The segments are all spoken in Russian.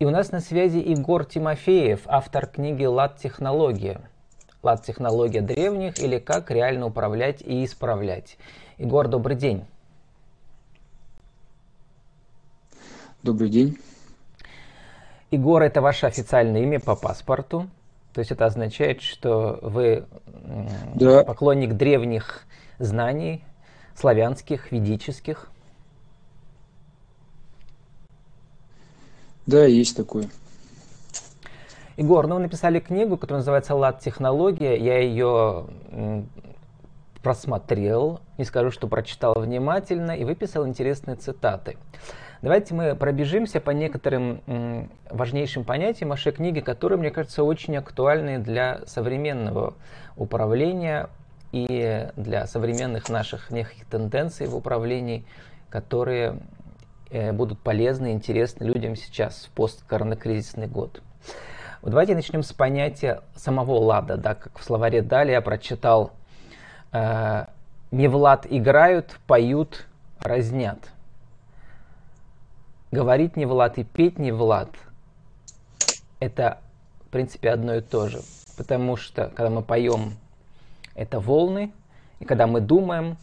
И у нас на связи Егор Тимофеев, автор книги «Лад-технология». «Лад-технология древних» или «Как реально управлять и исправлять». Егор, добрый день. Добрый день. Егор – это ваше официальное имя по паспорту. То есть это означает, что вы да. поклонник древних знаний, славянских, ведических – Да, есть такое. Егор, ну вы написали книгу, которая называется «Лад технология». Я ее просмотрел, не скажу, что прочитал внимательно, и выписал интересные цитаты. Давайте мы пробежимся по некоторым важнейшим понятиям вашей книги, которые, мне кажется, очень актуальны для современного управления и для современных наших неких тенденций в управлении, которые будут полезны и интересны людям сейчас в посткоронакризисный год. Вот давайте начнем с понятия самого лада. Да, как в словаре Дали я прочитал э, «Не в лад играют, поют, разнят». Говорить не в лад и петь не в лад – это, в принципе, одно и то же. Потому что, когда мы поем, это волны, и когда мы думаем,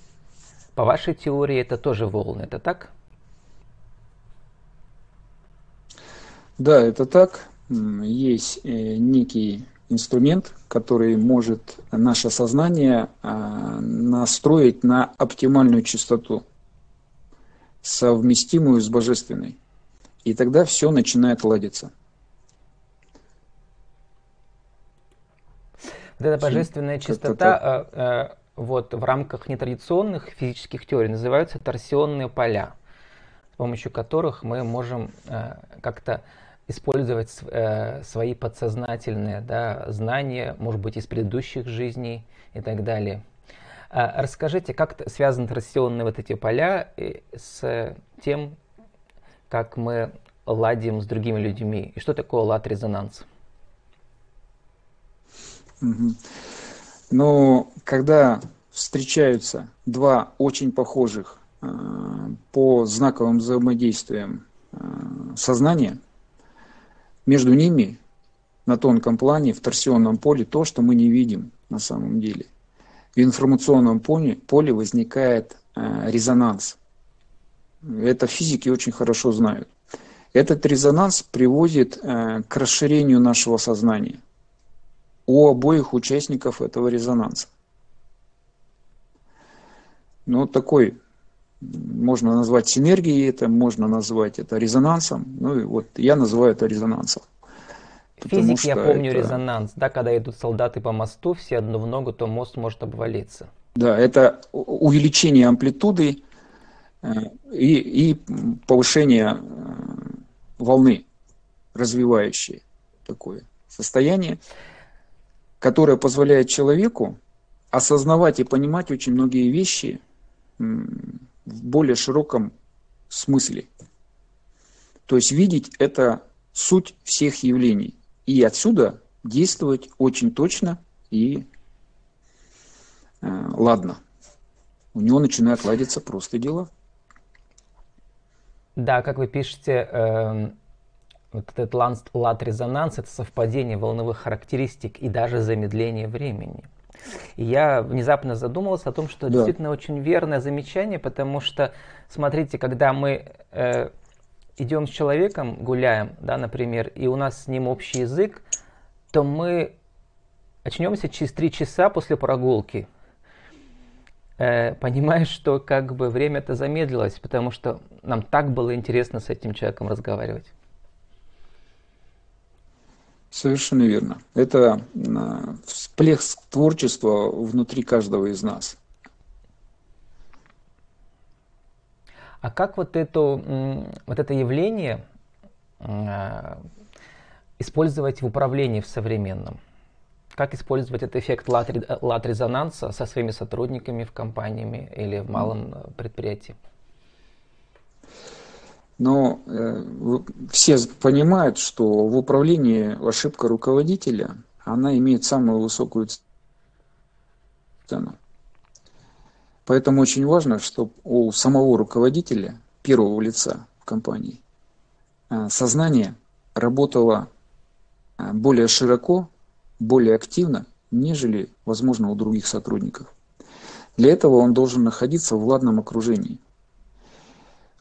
по вашей теории, это тоже волны. Это так? Да, это так. Есть э, некий инструмент, который может наше сознание а, настроить на оптимальную частоту, совместимую с божественной. И тогда все начинает ладиться. Вот эта божественная чистота э, э, вот, в рамках нетрадиционных физических теорий называются торсионные поля, с помощью которых мы можем э, как-то использовать э, свои подсознательные да, знания, может быть, из предыдущих жизней и так далее. А расскажите, как связаны торсионные вот эти поля э, с тем, как мы ладим с другими людьми, и что такое лад-резонанс? Ну, когда встречаются два очень похожих э, по знаковым взаимодействиям э, сознания, между ними на тонком плане, в торсионном поле, то, что мы не видим на самом деле. В информационном поле, поле возникает э, резонанс. Это физики очень хорошо знают. Этот резонанс приводит э, к расширению нашего сознания у обоих участников этого резонанса. Ну, такой можно назвать синергией это, можно назвать это резонансом. Ну и вот я называю это резонансом. Физик, я помню это... резонанс, да, когда идут солдаты по мосту, все одну в ногу, то мост может обвалиться. Да, это увеличение амплитуды э, и, и повышение э, волны, развивающее такое состояние, которое позволяет человеку осознавать и понимать очень многие вещи в более широком смысле. То есть видеть это суть всех явлений. И отсюда действовать очень точно и э, ладно. У него начинают ладиться просто дела. Да, как вы пишете, э, вот этот лад-резонанс – это совпадение волновых характеристик и даже замедление времени – и я внезапно задумался о том, что да. действительно очень верное замечание, потому что, смотрите, когда мы э, идем с человеком, гуляем, да, например, и у нас с ним общий язык, то мы очнемся через три часа после прогулки, э, понимая, что как бы время-то замедлилось, потому что нам так было интересно с этим человеком разговаривать. Совершенно верно. Это а, всплеск творчества внутри каждого из нас. А как вот, эту, вот это явление а, использовать в управлении в современном? Как использовать этот эффект лад-резонанса со своими сотрудниками в компаниями или в малом предприятии? Но э, все понимают, что в управлении ошибка руководителя, она имеет самую высокую цену. Поэтому очень важно, чтобы у самого руководителя, первого лица в компании, э, сознание работала а, более широко, более активно, нежели, возможно, у других сотрудников. Для этого он должен находиться в ладном окружении.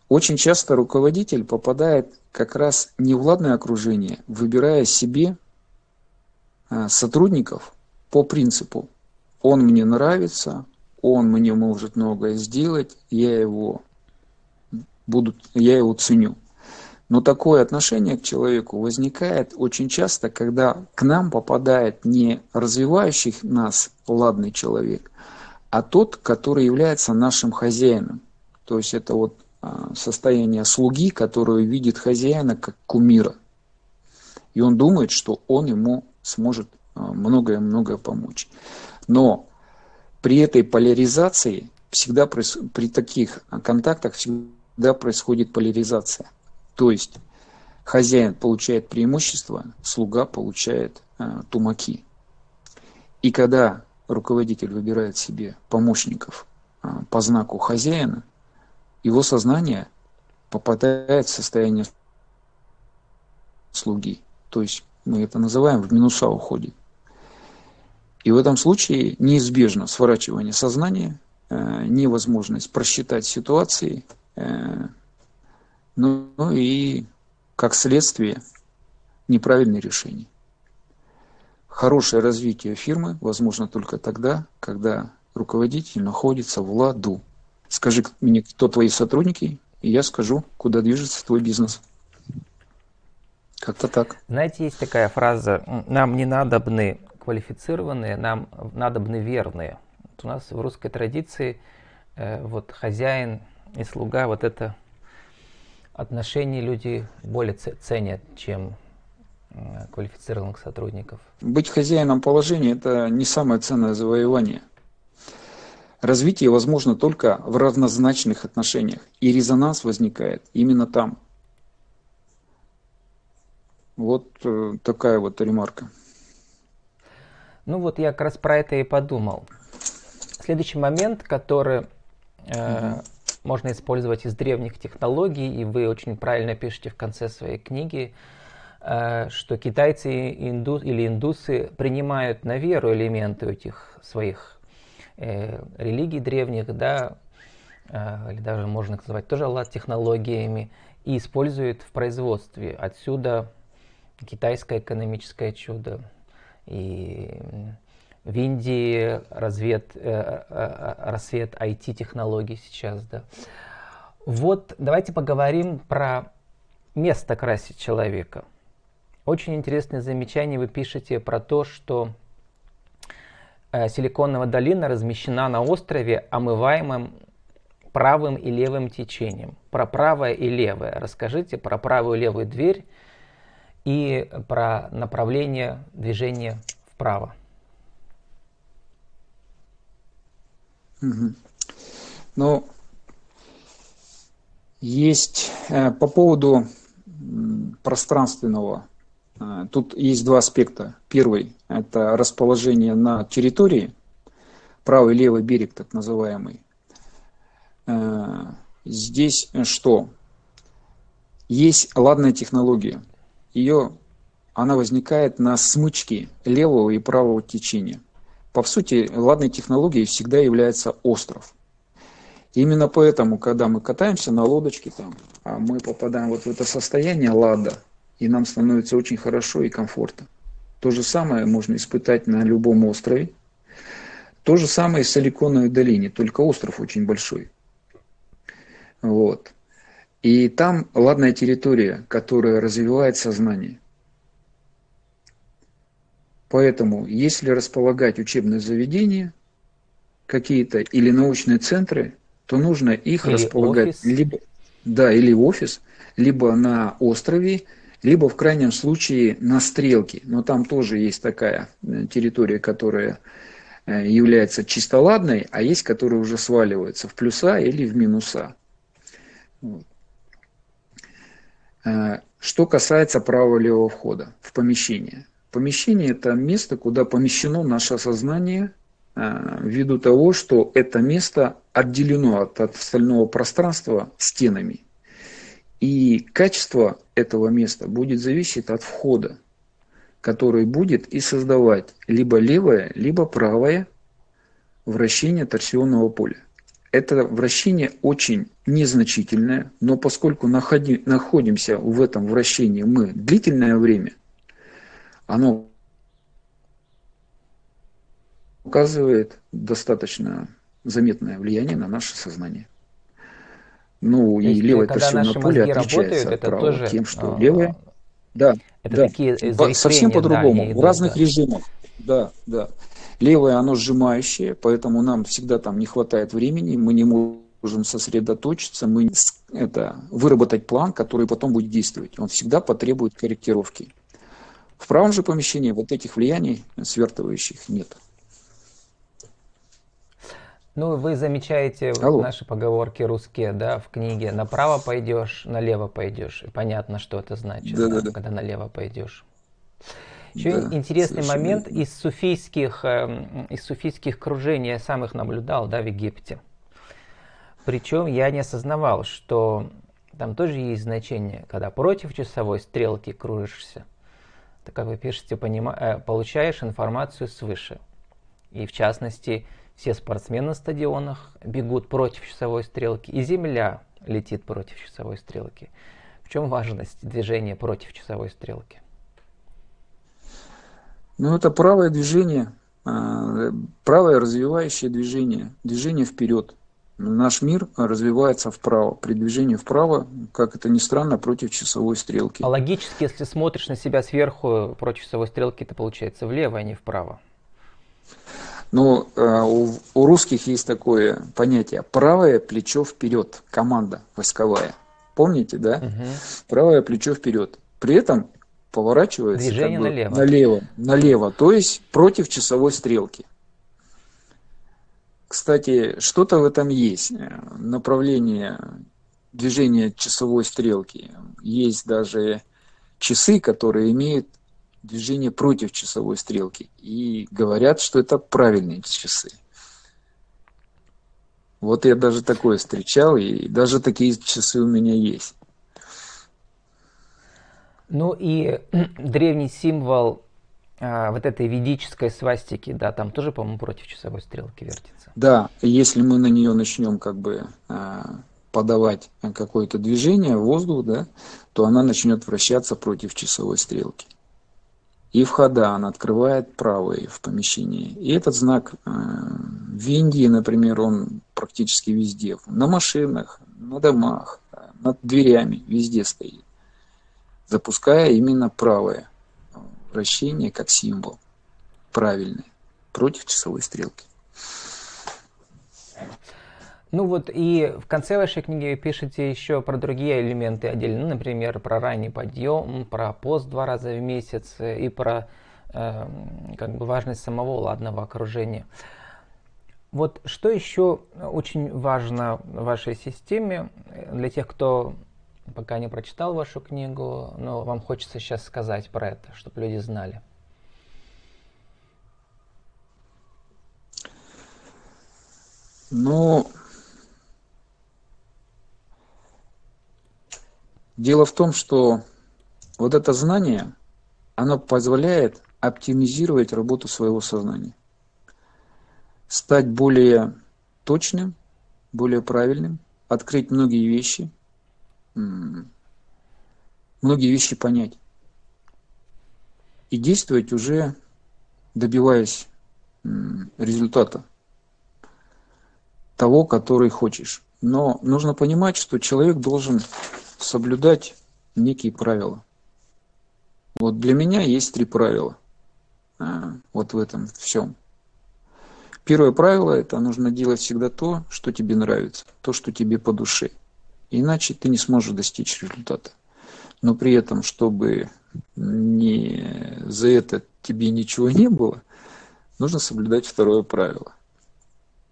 Очень часто руководитель попадает как раз не в ладное окружение, выбирая себе а, сотрудников по принципу «он мне нравится», «он мне может многое сделать», «я его, буду, я его ценю». Но такое отношение к человеку возникает очень часто, когда к нам попадает не развивающий нас ладный человек, а тот, который является нашим хозяином. То есть это вот состояние слуги, которое видит хозяина как кумира. И он думает, что он ему сможет а, многое-многое помочь. Но при этой поляризации всегда при таких контактах всегда происходит поляризация. То есть хозяин получает преимущество, слуга получает э, тумаки. И когда руководитель выбирает себе помощников по знаку хозяина, его сознание попадает в состояние слуги. То есть мы это называем в минуса уходит. И в этом случае неизбежно сворачивание сознания, э, невозможность просчитать ситуации, э, ну, ну и, как следствие, неправильные решения. Хорошее развитие фирмы возможно только тогда, когда руководитель находится в ладу. Скажи мне, кто твои сотрудники, и я скажу, куда движется твой бизнес. Как-то так. Знаете, есть такая фраза, нам не надобны квалифицированные, нам надобны верные. Вот у нас в русской традиции э, вот хозяин и слуга, вот это отношения люди более ценят, чем э, квалифицированных сотрудников. Быть хозяином положения – это не самое ценное завоевание. Развитие возможно только в равнозначных отношениях, и резонанс возникает именно там. Вот э, такая вот ремарка. Ну вот я как раз про это и подумал. Следующий момент, который э, угу можно использовать из древних технологий, и вы очень правильно пишете в конце своей книги, э, что китайцы инду, или индусы принимают на веру элементы этих своих э, религий древних, да, э, или даже можно назвать тоже Аллах технологиями, и используют в производстве. Отсюда китайское экономическое чудо. И в Индии развед, э, э, э рассвет IT-технологий сейчас, да. Вот давайте поговорим про место красить человека. Очень интересное замечание вы пишете про то, что Силиконовая долина размещена на острове, омываемом правым и левым течением. Про правое и левое. Расскажите про правую и левую дверь и про направление движения вправо. Угу. Ну, есть э, по поводу пространственного, э, тут есть два аспекта. Первый – это расположение на территории, правый и левый берег так называемый. Э, здесь что? Есть ладная технология. Ее, она возникает на смычке левого и правого течения. По сути, ладной технологией всегда является остров. Именно поэтому, когда мы катаемся на лодочке, там, а мы попадаем вот в это состояние лада, и нам становится очень хорошо и комфортно. То же самое можно испытать на любом острове. То же самое и в Силиконовой долине, только остров очень большой. Вот. И там ладная территория, которая развивает сознание. Поэтому, если располагать учебные заведения какие-то или научные центры, то нужно их или располагать офис. либо да, или офис, либо на острове, либо в крайнем случае на стрелке. Но там тоже есть такая э, территория, которая э, является чистоладной, а есть, которые уже сваливаются в плюса или в минуса. Э, что касается правого-левого входа в помещение. Помещение – это место, куда помещено наше сознание ввиду того, что это место отделено от, от остального пространства стенами. И качество этого места будет зависеть от входа, который будет и создавать либо левое, либо правое вращение торсионного поля. Это вращение очень незначительное, но поскольку находи, находимся в этом вращении мы длительное время, оно оказывает достаточно заметное влияние на наше сознание. Ну и левое торсионное поле отличается от правого тоже, тем, что а, левое... Да, это да, такие совсем по-другому, да, в разных да. режимах. Да, да. Левое, оно сжимающее, поэтому нам всегда там не хватает времени, мы не можем сосредоточиться, мы это, выработать план, который потом будет действовать. Он всегда потребует корректировки. В правом же помещении вот этих влияний свертывающих нет. Ну, вы замечаете Алло. наши поговорки русские, да, в книге. Направо пойдешь, налево пойдешь. И понятно, что это значит, да, да, да. когда налево пойдешь. Еще да, интересный момент из суфийских, э, из суфийских кружений я сам их наблюдал, да, в Египте. Причем я не осознавал, что там тоже есть значение, когда против часовой стрелки кружишься, то, как вы пишете, понима, э, получаешь информацию свыше. И в частности, все спортсмены на стадионах бегут против часовой стрелки, и Земля летит против часовой стрелки. В чем важность движения против часовой стрелки? Ну, это правое движение, а, правое развивающее движение, движение вперед. Наш мир развивается вправо. При движении вправо, как это ни странно, против часовой стрелки. А логически, если смотришь на себя сверху против часовой стрелки, это получается влево, а не вправо. Но э, у, у русских есть такое понятие правое плечо вперед, команда войсковая. Помните, да? Угу. Правое плечо вперед. При этом поворачивается Движение как бы налево. налево. Налево, то есть против часовой стрелки. Кстати, что-то в этом есть. Направление движения часовой стрелки. Есть даже часы, которые имеют движение против часовой стрелки. И говорят, что это правильные часы. Вот я даже такое встречал, и даже такие часы у меня есть. Ну и древний символ а, вот этой ведической свастики, да, там тоже, по-моему, против часовой стрелки вертится. Да, если мы на нее начнем как бы а, подавать какое-то движение воздух, да, то она начнет вращаться против часовой стрелки. И входа она открывает правые в помещении. И этот знак э, в Индии, например, он практически везде. На машинах, на домах, над дверями, везде стоит. Запуская именно правое вращение как символ. Правильный. Против часовой стрелки. Ну вот и в конце вашей книги вы пишете еще про другие элементы отдельно, ну, например, про ранний подъем, про пост два раза в месяц и про э, как бы важность самого ладного окружения. Вот что еще очень важно в вашей системе для тех, кто пока не прочитал вашу книгу, но вам хочется сейчас сказать про это, чтобы люди знали. Ну, Дело в том, что вот это знание, оно позволяет оптимизировать работу своего сознания, стать более точным, более правильным, открыть многие вещи, многие вещи понять. И действовать уже добиваясь результата. Того, который хочешь. Но нужно понимать, что человек должен соблюдать некие правила. Вот для меня есть три правила. А, вот в этом всем. Первое правило – это нужно делать всегда то, что тебе нравится, то, что тебе по душе. Иначе ты не сможешь достичь результата. Но при этом, чтобы не, за это тебе ничего не было, нужно соблюдать второе правило.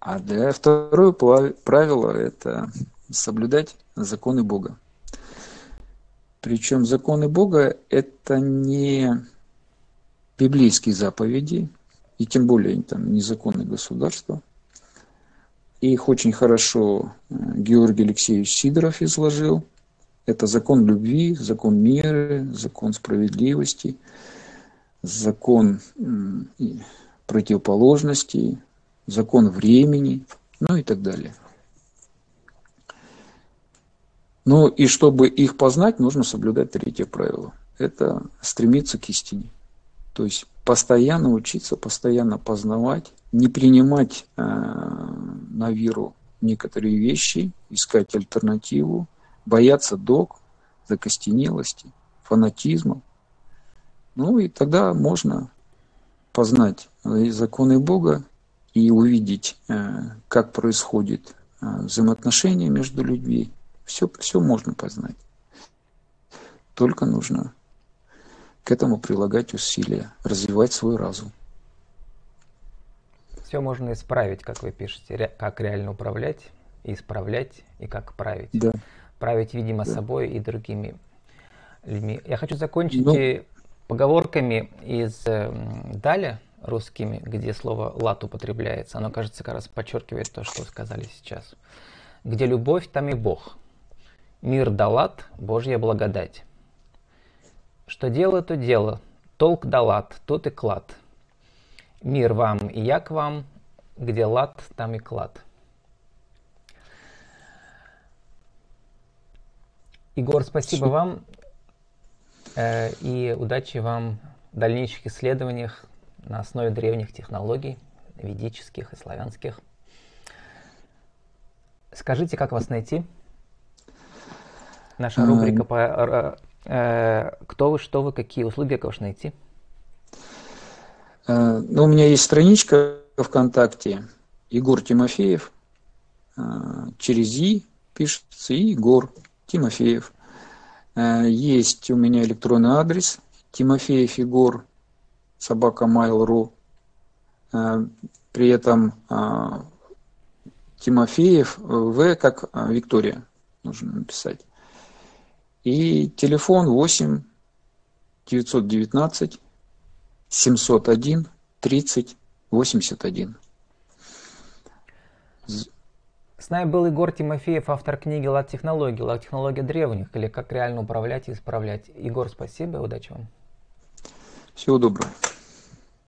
А для второе правило – это соблюдать законы Бога. Причем законы Бога – это не библейские заповеди, и тем более там, не законы государства. Их очень хорошо э, Георгий Алексеевич Сидоров изложил Это закон любви, закон мира, закон справедливости, закон противоположностей, закон времени, ну и так далее. Ну и чтобы их познать, нужно соблюдать третье правило. Это стремиться к истине. То есть постоянно учиться, постоянно познавать, не принимать э, на веру некоторые вещи, искать альтернативу, бояться дог, закостенелости, фанатизма. Ну и тогда можно познать законы Бога и увидеть, э, как происходит э, взаимоотношения между людьми. Все, все можно познать. Только нужно к этому прилагать усилия, развивать свой разум. Все можно исправить, как вы пишете, как реально управлять, исправлять и как править. Да. Править, видимо, да. собой и другими людьми. Я хочу закончить ну, поговорками из э, Даля русскими, где слово лат употребляется. Оно, кажется, как раз подчеркивает то, что вы сказали сейчас. Где любовь, там и Бог. Мир да лад, Божья благодать. Что дело, то дело, толк да лад, тот и клад. Мир вам и я к вам, где лад, там и клад. Егор, спасибо вам э, и удачи вам в дальнейших исследованиях на основе древних технологий, ведических и славянских. Скажите, как вас найти? Наша рубрика по Э, кто вы, что вы, какие услуги, как вас найти? Э, ну, у меня есть страничка ВКонтакте Егор Тимофеев. Э, через И пишется Егор Тимофеев. Есть у меня электронный адрес Тимофеев Егор собака mail.ru. При этом Тимофеев В как Виктория нужно написать. И телефон 8 919 701 30 81. С нами был Егор Тимофеев, автор книги «Лад технологий», «Лад технология древних» или «Как реально управлять и исправлять». Егор, спасибо, удачи вам. Всего доброго.